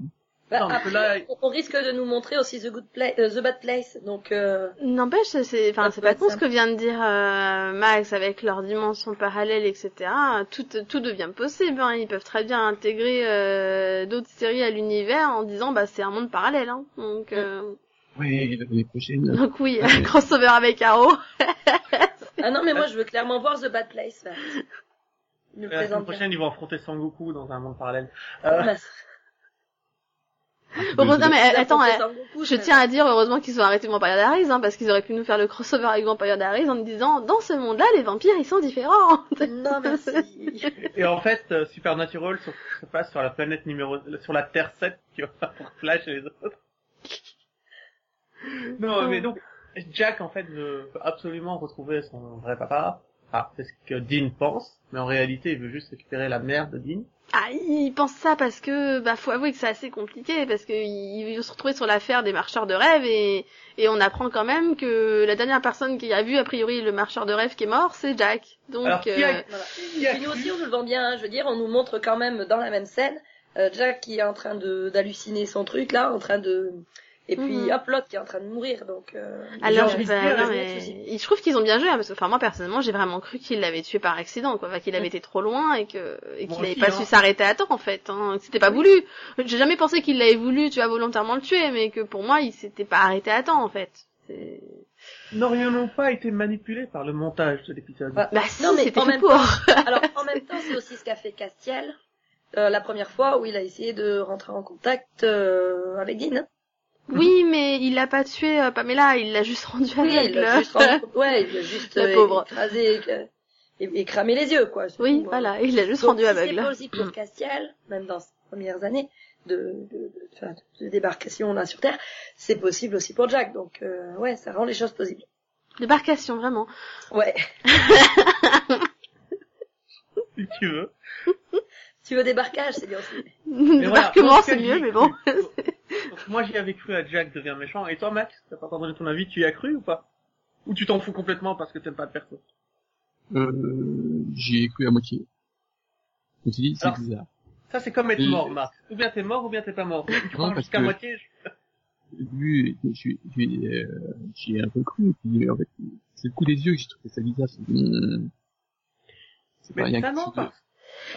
Bah, Non, mais après, là- on, risque de nous montrer aussi The Good Place, euh, The Bad Place, donc euh, N'empêche, c'est, enfin, c'est pas con ce que vient de dire euh, Max avec leur dimension parallèle, etc. Tout, tout devient possible. Hein. Ils peuvent très bien intégrer euh, d'autres séries à l'univers en disant, bah, c'est un monde parallèle. Hein. Donc, euh, Ouais, l'année prochaine. donc oui, [laughs] crossover avec Arrow. ah non mais moi je veux clairement voir The Bad Place. là. La semaine prochaine, ils vont affronter Sangoku dans un monde parallèle. Euh, Bah, Heureusement, mais la attends, euh, Sangoku, je tiens à dire heureusement qu'ils ont arrêté Vampire Diaries, hein, parce qu'ils auraient pu nous faire le crossover avec Vampire Diaries en nous disant, dans ce monde-là, les vampires, ils sont différents. [laughs] Non merci. Et en fait, euh, Supernatural se, se passe sur la planète numéro, sur la Terre 7, qui va pour Flash et les autres. Non, mais donc, Jack, en fait, veut absolument retrouver son vrai papa. Ah, c'est ce que Dean pense, mais en réalité, il veut juste récupérer la mère de Dean. Ah, ils pensent ça parce que, bah, faut avouer que c'est assez compliqué, parce que ils vont se retrouver sur l'affaire des marcheurs de rêve et, et on apprend quand même que la dernière personne qui a vu, a priori, le marcheur de rêve qui est mort, c'est Jack. Donc, Alors, qui a- euh, Voilà. Qui a Puis nous aussi on nous le vend bien, hein. je veux dire, on nous montre quand même dans la même scène euh, Jack qui est en train de d'halluciner son truc là, en train de et puis Mhm. hop l'autre qui est en train de mourir donc. Euh... alors, bah, non, le mais, je trouve qu'ils ont bien joué, hein, parce que, enfin, moi, personnellement, j'ai vraiment cru qu'il l'avait tué par accident, quoi, enfin, qu'il avait Mm. été trop loin et que, et qu'il n'avait pas hein. su s'arrêter à temps, en fait, hein, que c'était pas voulu. J'ai jamais pensé qu'il l'avait voulu, tu vois, volontairement le tuer, mais que pour moi, il s'était pas arrêté à temps, en fait. C'est- N'aurions-nous pas été manipulés par le montage de l'épisode Bah, Bah, si, Non, mais en même pour. [laughs] Alors en même temps c'est aussi ce qu'a fait Castiel euh, la première fois où il a essayé de rentrer en contact euh, avec Dean. Oui, mais il l'a pas tué, euh, Pamela, il l'a juste rendu Oui, il aveugle. l'a juste, rendu- ouais, il a juste [laughs] La euh, pauvre. écrasé et, et cramé les yeux quoi. oui, voilà, il l'a juste Donc, rendu si aveugle. C'est possible pour Castiel, même dans ses premières années de, de, de, de débarcation là sur Terre, c'est possible aussi pour Jack. Donc euh, ouais, ça rend les choses possibles. Débarcation, vraiment. Ouais. [laughs] si tu veux. [laughs] Tu veux débarquage, c'est bien aussi. [laughs] Mais voilà, Débarquement, en tout c'est mieux, mais bon. [laughs] Moi, j'y avais cru à Jack devient méchant. Et toi, Max, t'as pas donné ton avis, tu y as cru ou pas? Ou tu t'en fous complètement parce que t'aimes pas le perso? Euh, j'y ai cru à moitié. Je me suis dit, c'est bizarre. Ça, c'est comme être mort, Max. Ou bien t'es mort, ou bien t'es pas mort. Tu Non, crois parce jusqu'à que- moitié, je- Vu, j'y j'y, euh, un peu cru, puis en fait, c'est le coup des yeux que j'ai trouvé ça bizarre. c'est- C'est pas Mais rien que pas.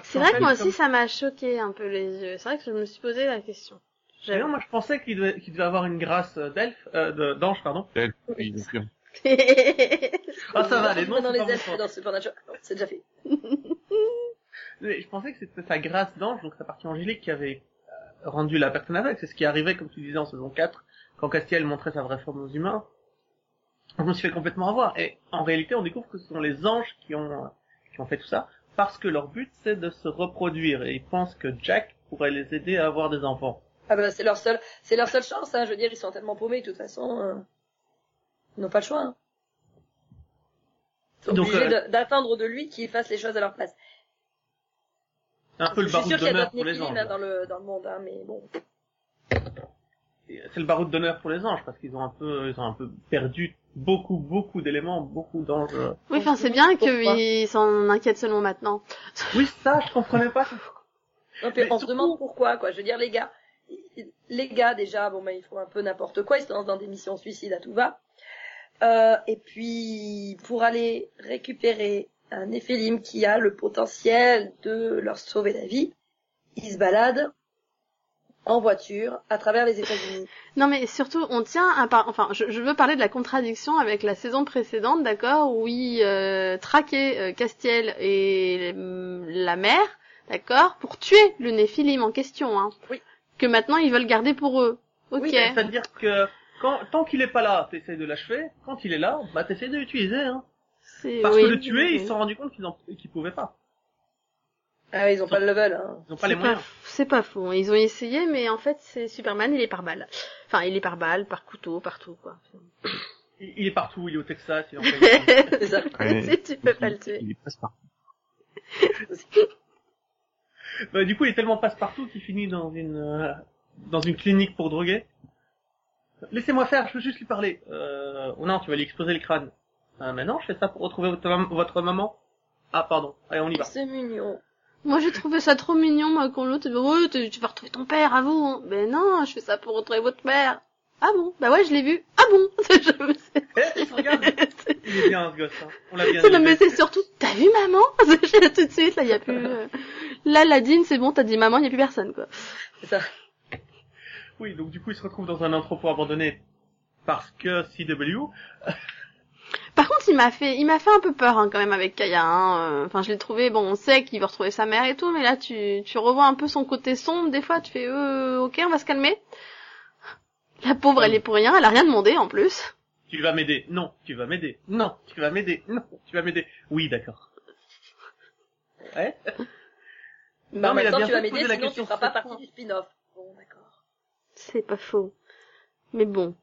C'est vrai que moi Comme- aussi, ça m'a choqué un peu les yeux. C'est vrai que je me suis posé la question. Non, moi, je pensais qu'il devait, qu'il devait avoir une grâce euh, d'elfe, euh, d'ange, pardon. Elle, oui, bien sûr. [laughs] Ah, ça va, les noms, dans c'est les elfes dans Supernatural. Non, c'est déjà fait. [laughs] Mais je pensais que c'était sa grâce d'ange, donc sa partie angélique qui avait euh, rendu la personne aveugle. C'est ce qui arrivait, comme tu disais, en saison 4, quand Castiel montrait sa vraie forme aux humains. Je me suis fait complètement avoir. Et en réalité, on découvre que ce sont les anges qui ont, euh, qui ont fait tout ça, parce que leur but, c'est de se reproduire. Et ils pensent que Jack pourrait les aider à avoir des enfants. Ah bah c'est leur seule, c'est leur seule chance. Hein. Je veux dire, ils sont tellement paumés de toute façon. euh, Ils n'ont pas le choix. Hein. Ils sont Donc, obligés euh, d'attendre de lui qu'il fasse les choses à leur place. C'est un peu le baroud sûr qu'il y a d'honneur pour les anges. hein, dans le dans le monde, hein, mais bon. C'est le baroud d'honneur pour les anges, parce qu'ils ont un peu, ils ont un peu perdu beaucoup, beaucoup d'éléments, beaucoup euh. Oui, enfin, c'est bien qu'ils s'en inquiètent seulement maintenant. [laughs] Oui, ça, je comprenais pas. Non, puis Mais on se demande pourquoi, quoi. Je veux dire, les gars, les gars, déjà, bon, bah, ils font un peu n'importe quoi, ils se lancent dans des missions suicides à tout va. Euh, et puis, pour aller récupérer un Néphilim qui a le potentiel de leur sauver la vie, ils se baladent en voiture à travers les États-Unis. Non, mais surtout, on tient à par... enfin, je, je veux parler de la contradiction avec la saison précédente, d'accord, où ils euh, traquaient euh, Castiel et euh, la mère, d'accord, pour tuer le Néphilim en question, hein. Oui. Que maintenant ils veulent garder pour eux. Ok. Oui, c'est-à-dire que quand, tant qu'il est pas là, t'essayes de l'achever. Quand il est là, bah t'essayes de l'utiliser. Hein. Parce oui, que le tuer, oui. ils se sont rendus compte qu'ils en- qu'ils pouvaient pas. Ah oui, ils ont pas le level, hein. Ils ont pas les moyens. C'est pas faux. Ils ont essayé, mais en fait, c'est Superman, il est par balle. Enfin, il est par balle, par couteau, partout, quoi. Il, il est partout, il est au Texas, il est en Californie. C'est ça. Ouais. [laughs] tu peux pas le tuer. Il est passe partout. [laughs] Bah, du coup, il est tellement passe-partout qu'il finit dans une euh, dans une clinique pour droguer. Laissez-moi faire, je veux juste lui parler. Euh, oh non, tu vas lui exploser le crâne. Euh, mais non, je fais ça pour retrouver votre, votre maman. Ah, pardon. Allez, on y va. C'est mignon. Moi, j'ai trouvé ça trop mignon, moi, quand l'autre, tu tu vas retrouver ton père, à vous. hein. Ben non, je fais ça pour retrouver votre père. Ah bon? Bah ouais, je l'ai vu. Ah bon? [laughs] Je me sais- Eh, regarde, il est bien ce gosse. Hein. On l'a bien Non, mais c'est surtout, t'as vu maman? [laughs] Tout de suite, là, y a plus... euh, Là, Ladine, c'est bon, t'as dit maman, y a plus personne, quoi. C'est ça. Oui, donc du coup, il se retrouve dans un entrepôt abandonné parce que CW. Par contre, il m'a fait, il m'a fait un peu peur hein, quand même avec Kaya. hein, euh, Enfin, je l'ai trouvé. Bon, on sait qu'il veut retrouver sa mère et tout, mais là, tu, tu revois un peu son côté sombre. Des fois, tu fais, euh, ok, on va se calmer. La pauvre, elle est pour rien. Elle a rien demandé en plus. Tu vas m'aider. Non, tu vas m'aider. Non, tu vas m'aider. Non, tu vas m'aider. Oui, d'accord. Ouais. Mais en mais il temps, bien tu vas m'aider, sinon tu question feras pas partie du spin-off. Bon, d'accord. C'est pas faux. Mais bon.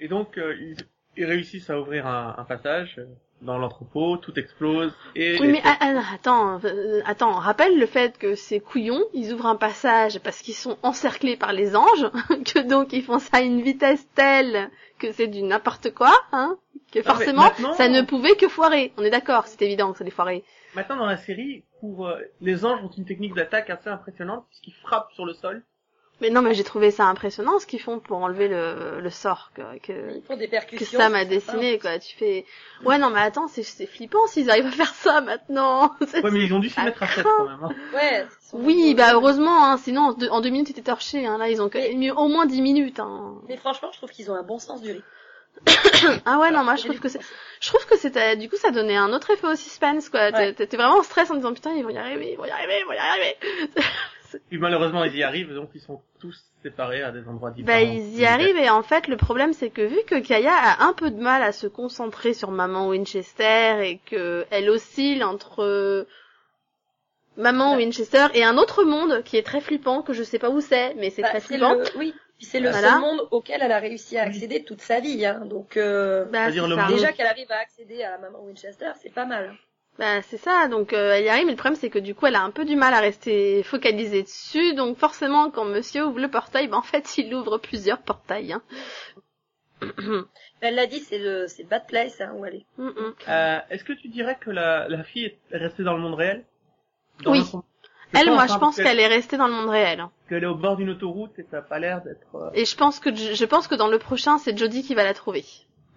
Et donc, euh, ils, ils réussissent à ouvrir un, un passage dans l'entrepôt, tout explose et Oui, les- mais ah, ah, attends, euh, attends. Rappelle le fait que ces couillons, ils ouvrent un passage parce qu'ils sont encerclés par les anges, [laughs] que donc ils font ça à une vitesse telle que c'est du n'importe quoi, hein. Que mais forcément, ça ne pouvait que foirer. On est d'accord, c'est évident que ça allait foirer. maintenant dans la série, pour euh, les anges ont une technique d'attaque assez impressionnante puisqu'ils frappent sur le sol. Mais non, mais j'ai trouvé ça impressionnant ce qu'ils font pour enlever le, le sort que, que, des que percussions. Sam a dessiné, quoi. Tu fais, ouais, non, mais attends, c'est, c'est flippant s'ils arrivent à faire ça maintenant. [laughs] Ouais, mais ils ont dû s'y mettre à 7 craint. quand même. Hein. Ouais. Oui, bah heureusement, hein, sinon en deux, en deux minutes, ils étaient torchés. Hein. Là, ils ont quand même mis au moins 10 minutes. Hein. Mais franchement, je trouve qu'ils ont un bon sens du rythme. [coughs] Ah ouais, non, moi je trouve que c'est, je trouve que c'était, du coup, ça donnait un autre effet au suspense, quoi. Ouais. T'étais vraiment en stress en disant putain, ils vont y arriver, ils vont y arriver, ils vont y arriver. [laughs] Puis malheureusement ils y arrivent, donc ils sont tous séparés à des endroits différents. Bah ils y arrivent et en fait le problème c'est que vu que Kaya a un peu de mal à se concentrer sur maman Winchester et que elle oscille entre maman Winchester et un autre monde qui est très flippant que je sais pas où c'est mais c'est Bah, très c'est flippant. le, oui. C'est le Voilà. seul monde auquel elle a réussi à accéder toute sa vie, hein. Donc, euh, Bah, déjà qu'elle arrive à accéder à la maman Winchester, c'est pas mal. Bah c'est ça donc euh, elle y arrive mais le problème c'est que du coup elle a un peu du mal à rester focalisée dessus donc forcément quand monsieur ouvre le portail bah en fait [laughs] il ouvre plusieurs portails. Hein. [clears throat] Elle l'a dit, c'est le, c'est Bad Place, hein, où elle est. Mm, mm. Euh, Est-ce que tu dirais que la, la fille est restée dans le monde réel? Dans Oui. Elle moi je hein, pense parce qu'elle est restée dans le monde réel. hein. qu'elle est au bord d'une autoroute et ça a pas l'air d'être... euh, Et je pense que je pense que dans le prochain, c'est Jodie qui va la trouver.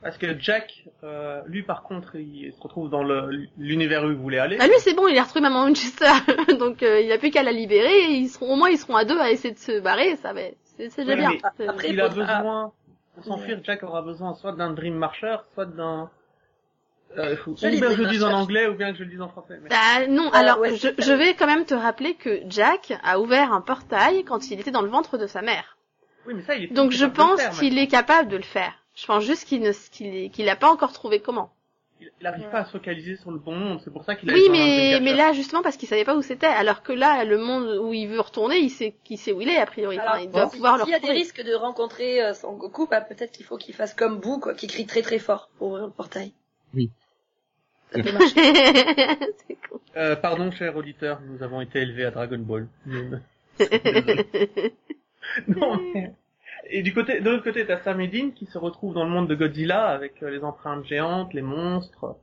Parce que Jack, euh, lui par contre, il se retrouve dans le- l'univers où il voulait aller. Ah lui c'est bon, il a retrouvé maman Winchester, [laughs] donc euh, il a plus qu'à la libérer. Et ils seront au moins ils seront à deux à essayer de se barrer, ça va. C'est c'est déjà bien. mais C'est- après- il a besoin, pour s'enfuir, Jack aura besoin soit d'un Dream Marcher, soit d'un... Euh, faut, ou bien que je le dise en anglais, ou bien que je le dise en français. Mais... Ah, non, Ah, alors ouais, je, je vais quand même te rappeler que Jack a ouvert un portail quand il était dans le ventre de sa mère. Oui, mais ça, il est Donc je pense qu'il est capable de le faire. Je pense juste qu'il ne qu'il est- qu'il a pas encore trouvé comment. Il il arrive pas à se focaliser sur le bon monde, c'est pour ça qu'il a Oui, mais mais là justement parce qu'il savait pas où c'était, alors que là le monde où il veut retourner, il sait qu'il sait où il est a priori. Enfin, Alors, il doit si- pouvoir le S'il y a des risques de rencontrer euh, Son Goku, bah, peut-être qu'il faut qu'il fasse comme Boo, quoi, qui crie très très fort pour ouvrir le portail. Oui. Ça peut [laughs] marcher. [laughs] C'est con. Euh, pardon, cher auditeur, nous avons été élevés à Dragon Ball. [laughs] Non, mais... Et du côté, de l'autre côté, t'as Sam et Dean qui se retrouvent dans le monde de Godzilla avec euh, les empreintes géantes, les monstres.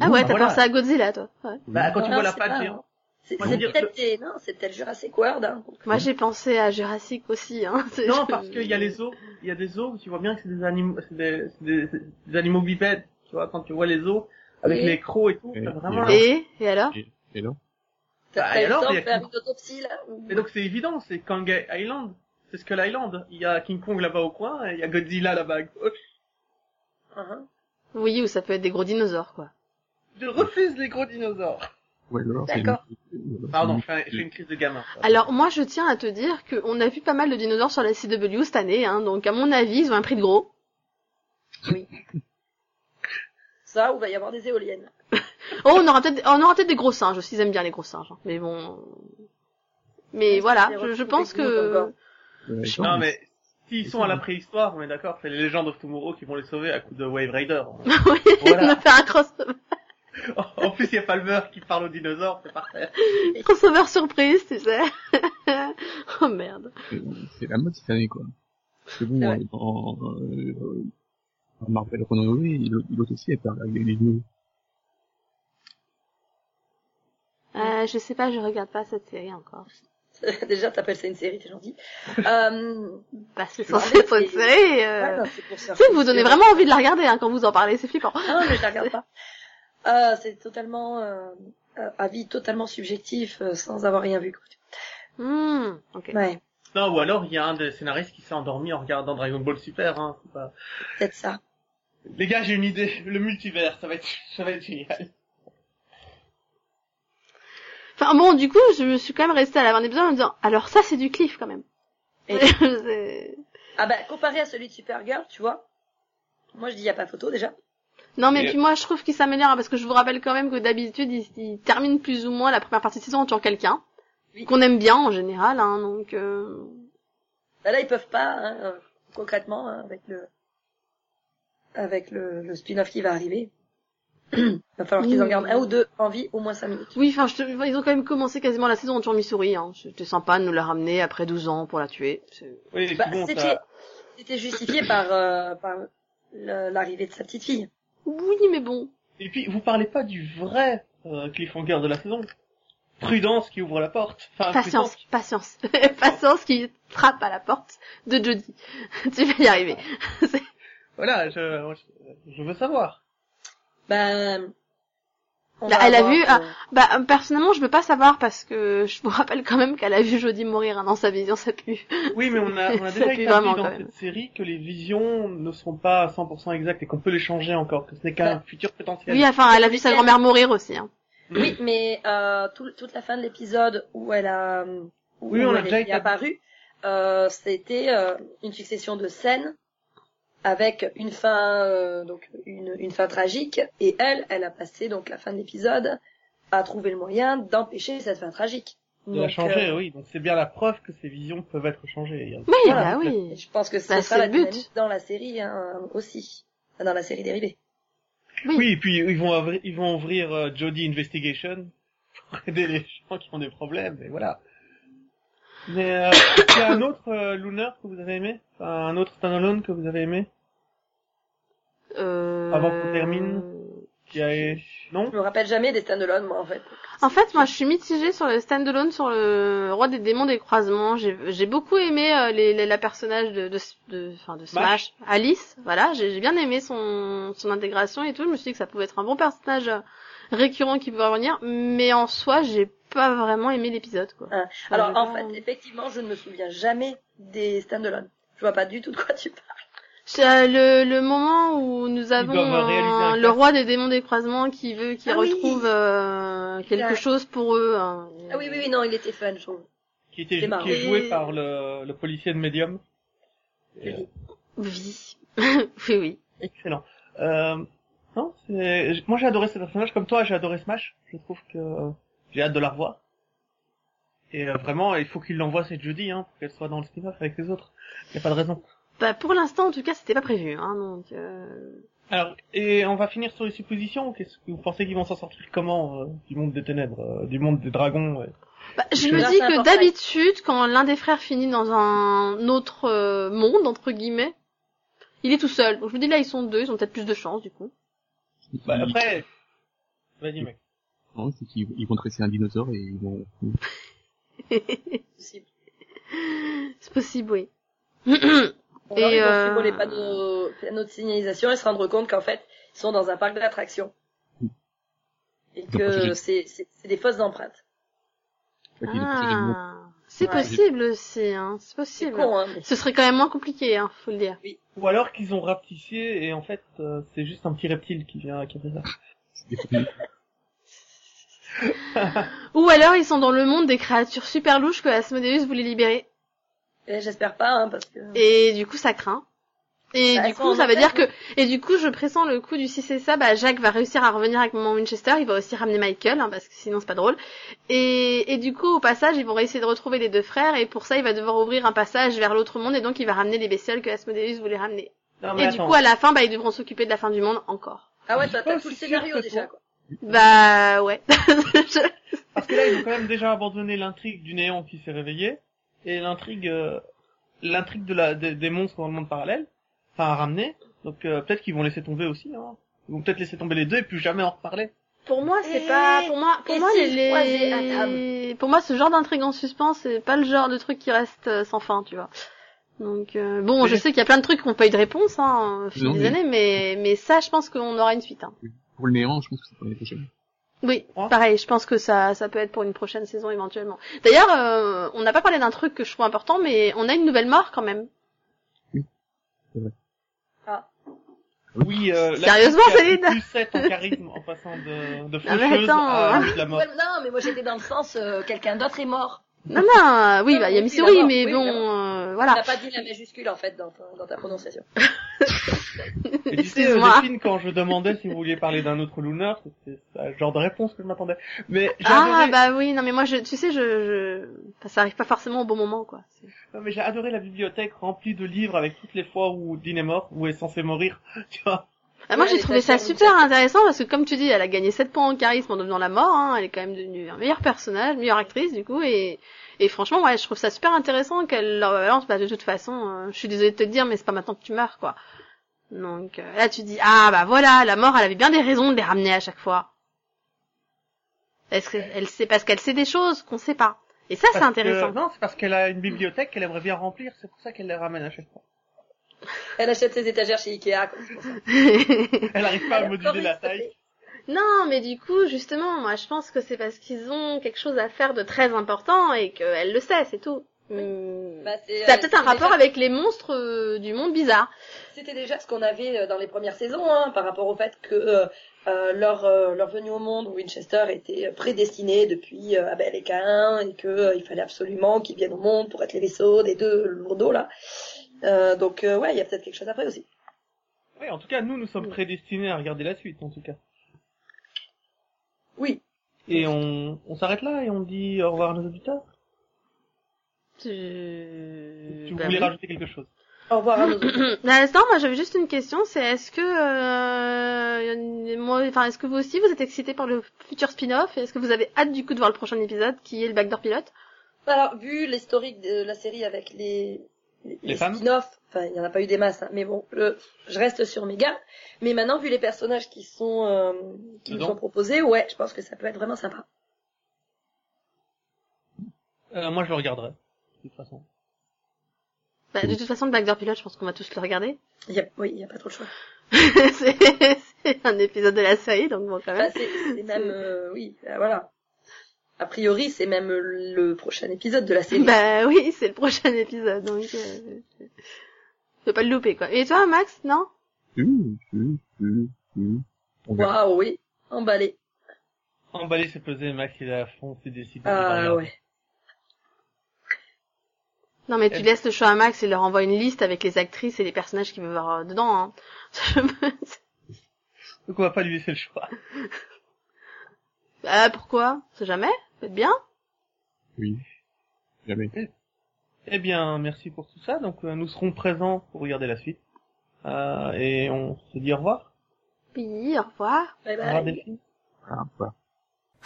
Ah ouais, Bah, t'as voilà. pensé à Godzilla toi. Ouais. Bah, quand tu Non, vois la patte géante. C'est peut-être des- non, c'est peut-être Jurassic World, hein. Moi j'ai pensé à Jurassic aussi. Hein. [laughs] Non, parce qu'il y a les os, il y a des os où tu vois bien que c'est des animaux, c'est des, animaux bipèdes. Tu vois, quand tu vois les os avec les crocs et tout, Et- t'as vraiment. et- Et et alors Et là T'as Bah, pas eu le alors, temps il y de a faire faire une autopsie, là ou- Et donc c'est évident, c'est Kang Island, c'est Skull Island. Il y a King Kong là-bas au coin et il y a Godzilla là-bas à gauche. Uhum. Oui, ou ça peut être des gros dinosaures quoi. Je refuse les gros dinosaures. Ouais, alors c'est D'accord. une- Pardon, je fais, une crise de gamin. Alors moi je tiens à te dire qu'on a vu pas mal de dinosaures sur la CW cette année, hein, donc à mon avis ils ont un prix de gros. Ça, où va y avoir des éoliennes. [laughs] Oh on aura peut-être on aura peut-être des gros singes aussi, ils aiment bien les gros singes. hein. Mais bon. Mais voilà, je, pense que Non mais s'ils sont à la préhistoire, on est d'accord, c'est les légendes of Tomorrow qui vont les sauver à coup de Wave Rider. [laughs] oui, [laughs] Voilà. fait un crossover, [laughs] en plus, il y a Palmer qui parle aux dinosaures, c'est parfait. crossover surprise, tu sais. oh merde. c'est- c'est la mode cette année, quoi. Parce que bon, C'est vrai. euh, dans, euh, dans Marvel Renouvelé, l'autre aussi, elle parle avec les lignes. Euh, Ouais, je sais pas, je regarde pas cette série encore. [laughs] Déjà, t'appelles ça une série, t'es gentil. Euh, Bah, c'est censé être une série. ouais, Euh... non, c'est pour ça. Tu sais, vous donnez vraiment envie de la regarder hein, quand vous en parlez, c'est flippant. Non, mais je la regarde pas. [laughs] Euh, c'est totalement, euh, euh, avis totalement subjectif, euh, sans avoir rien vu. quoi. Hmm, ok. Ouais, Non, ou alors il y a un des scénaristes qui s'est endormi en regardant Dragon Ball Super. Hein. c'est pas- peut-être ça. Les gars, j'ai une idée. Le multivers, ça va être, [laughs] ça va être génial. Enfin bon, du coup, je me suis quand même restée à la fin de l'épisode en me disant, alors ça c'est du cliff quand même. Et- [laughs] Ah bah, comparé à celui de Supergirl, tu vois. Moi, je dis y a pas photo, déjà. non mais Et- puis moi je trouve qu'il s'améliore hein, parce que je vous rappelle quand même que d'habitude il, il termine plus ou moins la première partie de saison en tuant quelqu'un Oui. qu'on aime bien en général, hein, donc. Euh... Bah là, ils peuvent pas, hein, euh, concrètement, hein, avec le, avec le, le spin-off qui va arriver. Il [coughs] va falloir qu'ils en gardent un ou deux en vie, au moins 5 minutes. Oui, enfin, je te- ils ont quand même commencé quasiment la saison en tuant Missouri. Hein. C'était sympa de nous la ramener après 12 ans pour la tuer. Oui, et Bah, puis bon, c'était, ça- justifié [coughs] par, euh, par l'arrivée de sa petite fille. Oui, mais bon. Et puis, vous parlez pas du vrai euh, cliffhanger de la saison. Prudence qui ouvre la porte. Enfin, Patience, Prudence- patience. [laughs] patience qui frappe à la porte de Jodie. [laughs] tu vas y arriver. Voilà, je, je veux savoir. Ben, va elle a vu, euh, ah, bah, euh, personnellement, je veux pas savoir parce que je vous rappelle quand même qu'elle a vu Jodie mourir hein, dans sa vision, ça pue. Oui, mais on a, on a [laughs] déjà établi dans cette même. série que les visions ne sont pas à 100% exactes et qu'on peut les changer encore, que ce n'est qu'un Ouais. futur potentiel. Oui, enfin, elle a vu sa grand-mère mourir aussi. Hein. Mm. Oui, mais euh, tout- toute la fin de l'épisode où elle a, où Oui, on a elle déjà est apparue, euh, c'était euh, une succession de scènes avec une fin, euh, donc une, une fin tragique, et elle, elle a passé donc la fin de l'épisode à trouver le moyen d'empêcher cette fin tragique. De la changer, euh, oui. Donc c'est bien la preuve que ces visions peuvent être changées. Oui, Voilà. bah et oui. je pense que c'est Bah, ça la le but. dans la série hein, aussi, dans la série dérivée. Oui. Oui, et puis ils vont ouvrir, ils vont ouvrir euh, Jodie Investigation pour [laughs] aider les gens qui ont des problèmes, et voilà. Mais euh, [coughs] il y a un autre euh, Lunar que vous avez aimé? Enfin, Un autre standalone que vous avez aimé? Euh... Avant qu'on termine. Qui a... Non Je me rappelle jamais des stand-alone, moi, en fait. En fait, moi, je suis mitigée sur le standalone, sur le roi des démons des croisements. J'ai beaucoup aimé euh, les, les- la personnage de, de, de, enfin, de Smash, Alice. Voilà, j'ai j'ai bien aimé son, son intégration et tout. Je me suis dit que ça pouvait être un bon personnage euh, récurrent qui pouvait revenir, mais en soi, j'ai pas vraiment aimé l'épisode, quoi. Enfin, Alors, en fait, effectivement, je ne me souviens jamais des stand-alone. Je vois pas du tout de quoi tu parles. C'est, euh, le, le moment où nous avons un euh, le roi des démons des croisements qui veut qu'ils Ah oui. retrouvent euh, quelque Ouais. chose pour eux. hein. Ah oui, oui, oui, non, il était fun, je trouve. Qui était qui est joué par le, le policier de Medium. Et, euh, Oui. [laughs] oui, oui. excellent. Euh, non, c'est... Moi j'ai adoré ce personnage, comme toi j'ai adoré Smash. Je trouve que j'ai hâte de la revoir. Et euh, vraiment, il faut qu'il l'envoie cette jeudi, hein, pour qu'elle soit dans le spin-off avec les autres. Y a pas de raison. Bah, pour l'instant, en tout cas, c'était pas prévu, hein, donc. Euh... Alors, et on va finir sur les suppositions. Qu'est-ce que vous pensez qu'ils vont s'en sortir comment euh, du monde des ténèbres, euh, du monde des dragons ouais? Bah, je Je- me dis c'est que d'habitude, quand l'un des frères finit dans un autre euh, monde, entre guillemets, il est tout seul. Donc je me dis là, ils sont deux, ils ont peut-être plus de chance, du coup. Bah, après, vas-y mec. Non, c'est qu'ils ils vont dresser un dinosaure et ils vont... [laughs] Possible. C'est possible, oui. [clears throat] Ou Et, alors, ils vont euh, suivre les panneaux, panneaux de signalisation et se rendre compte qu'en fait, ils sont dans un parc d'attractions. Et que c'est, c'est, c'est des fausses empreintes. Ah, c'est possible aussi, hein. C'est C'est possible. con, hein, mais... Ce serait quand même moins compliqué, hein, faut le dire. Ou alors qu'ils ont rapetissé et en fait euh, c'est juste un petit reptile qui vient qui a fait ça. [laughs] Ou alors ils sont dans le monde des créatures super louches que Asmodeus voulait libérer. Et j'espère pas, hein, parce que... Et du coup, ça craint. Et Bah, du coup, ça veut dire que, et du coup, je pressens le coup du si c'est ça, bah, Jacques va réussir à revenir avec maman Winchester, il va aussi ramener Michael, hein, parce que sinon c'est pas drôle. Et, et du coup, au passage, ils vont essayer de retrouver les deux frères, et pour ça, il va devoir ouvrir un passage vers l'autre monde, et donc il va ramener les bestioles que Asmodeus voulait ramener. Non Et du coup, à la fin, bah, ils devront s'occuper de la fin du monde encore. Ah ouais, toi, t'as tout le scénario déjà, quoi. Bah, ouais. Je- [laughs] Parce que là ils ont quand même déjà abandonné l'intrigue du néant qui s'est réveillé et l'intrigue euh, l'intrigue de la des, des monstres dans le monde parallèle, enfin à ramener. Donc euh, peut-être qu'ils vont laisser tomber aussi. Hein. Ils vont peut-être laisser tomber les deux et plus jamais en reparler. Pour moi, c'est Et- pas, pour moi, pour et moi, les, pour moi, ce genre d'intrigue en suspens, c'est pas le genre de truc qui reste euh, sans fin, tu vois. Donc, euh, bon, je sais qu'il y a plein de trucs qui n'ont pas eu de réponse, hein, au fil des mais- années, mais, mais ça, je pense qu'on aura une suite, hein. Pour le néant, je pense que c'est pour l'année prochaine. Oui, pareil, je pense que ça, ça peut être pour une prochaine saison éventuellement. D'ailleurs, euh, on n'a pas parlé d'un truc que je trouve important, mais on a une nouvelle mort quand même. Oui, euh, Sérieusement, Céline Plus 7 en charisme en passant de, de Ah, mais attends, à hein. la mort. Ouais, non, mais moi j'étais dans le sens, euh, quelqu'un d'autre est mort. Non, non, oui, bah, il y a Oui, Missouri, mais oui, bon, euh, voilà. n'a pas dit la majuscule en fait dans ta, dans ta prononciation. [laughs] Et tu sais, euh, Excuse-moi. Quand je demandais si vous vouliez parler d'un autre Lunar, c'était ça, le genre de réponse que je m'attendais. Mais Ah, adoré, bah oui, non, mais moi, je, tu sais, je, je, enfin, ça arrive pas forcément au bon moment, quoi. Non, mais j'ai adoré la bibliothèque remplie de livres avec toutes les fois où Dean est mort, où est censé mourir. [laughs] Tu vois. Ah, moi, Ouais, j'ai trouvé ça super intéressant parce que, comme tu dis, elle a gagné 7 points en charisme en devenant la mort, hein. Elle est quand même devenue un meilleur personnage, meilleure actrice, du coup, et, et franchement, ouais, je trouve ça super intéressant qu'elle leur balance, bah, de toute façon, euh, je suis désolée de te le dire, mais c'est pas maintenant que tu meurs, quoi. Donc, euh, là, tu dis, ah, bah voilà, la mort, elle avait bien des raisons de les ramener à chaque fois. Est-ce que, elle sait, parce qu'elle sait des choses qu'on sait pas. Et ça, c'est que- intéressant. non, c'est parce qu'elle a une bibliothèque qu'elle aimerait bien remplir, c'est pour ça qu'elle les ramène à chaque fois. [laughs] Elle achète ses étagères chez Ikea. pour ça. [laughs] Elle arrive pas à moduler la taille. Non, mais du coup, justement, moi, je pense que c'est parce qu'ils ont quelque chose à faire de très important et qu'elle le sait, c'est tout. Hum, Bah, c'est, ça a euh, peut-être un rapport déjà- avec les monstres euh, du monde bizarre. C'était déjà ce qu'on avait euh, dans les premières saisons, hein, par rapport au fait que euh, euh, leur, euh, leur venue au monde, Winchester était prédestiné depuis euh, Abel et Cain, et que euh, il fallait absolument qu'ils viennent au monde pour être les vaisseaux des deux lourdeaux là. Euh, donc euh, ouais, il y a peut-être quelque chose après aussi. Oui, en tout cas, nous, nous sommes prédestinés à regarder la suite, en tout cas. Oui. Et on, on s'arrête là et on dit au revoir à nos auditeurs? Tu, Tu Bah voulais oui. rajouter quelque chose Au revoir à nos [coughs] auditeurs. Pour l'instant, moi, j'avais juste une question, c'est est-ce que, euh, moi, enfin, est-ce que vous aussi, vous êtes excité par le futur spin-off et est-ce que vous avez hâte du coup de voir le prochain épisode qui est le backdoor pilote? Alors, vu l'historique de la série avec les, les, Les femmes spin-offs, enfin, il n'y en a pas eu des masses, hein, mais bon, le, je reste sur mes gardes. Mais maintenant, vu les personnages qui sont, euh, qui nous sont proposés, ouais, je pense que ça peut être vraiment sympa. euh, Moi, je le regarderai, de toute façon. bah, De toute façon, le backdoor pilote, je pense qu'on va tous le regarder. Y a, oui, il y a pas trop le choix. [laughs] c'est c'est un épisode de la série, donc bon, quand même. c'est c'est même, euh, oui, euh, voilà. A priori, c'est même le prochain épisode de la série. Bah oui, c'est le prochain épisode, donc euh, peux pas le louper quoi. Et toi, Max, non? Waouh, oui, emballé. Emballer, c'est peser, Max, il est à fond, c'est décidé. Ah ouais. Non, mais tu laisses le choix à Max et il leur envoie une liste avec les actrices et les personnages qu'il veut voir euh, dedans. Hein. [laughs] [laughs] Donc on va pas lui laisser le choix. Bah pourquoi? C'est jamais Peut-être bien. Oui. Jamais. Eh bien, merci pour tout ça. Donc euh, nous serons présents pour regarder la suite. Euh, et on se dit au revoir. Oui, au revoir. Bye Au revoir bye. Delphine. Ah, voilà.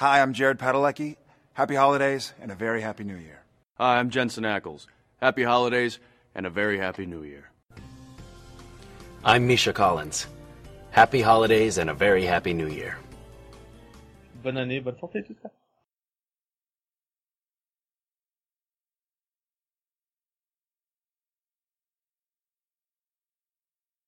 Hi, I'm Jared Padalecki. Happy holidays and a very happy new year. Hi, I'm Jensen Ackles. Happy holidays and a very happy new year. I'm Misha Collins. Happy holidays and a very happy new year. Bonne année, bonne santé, tout ça.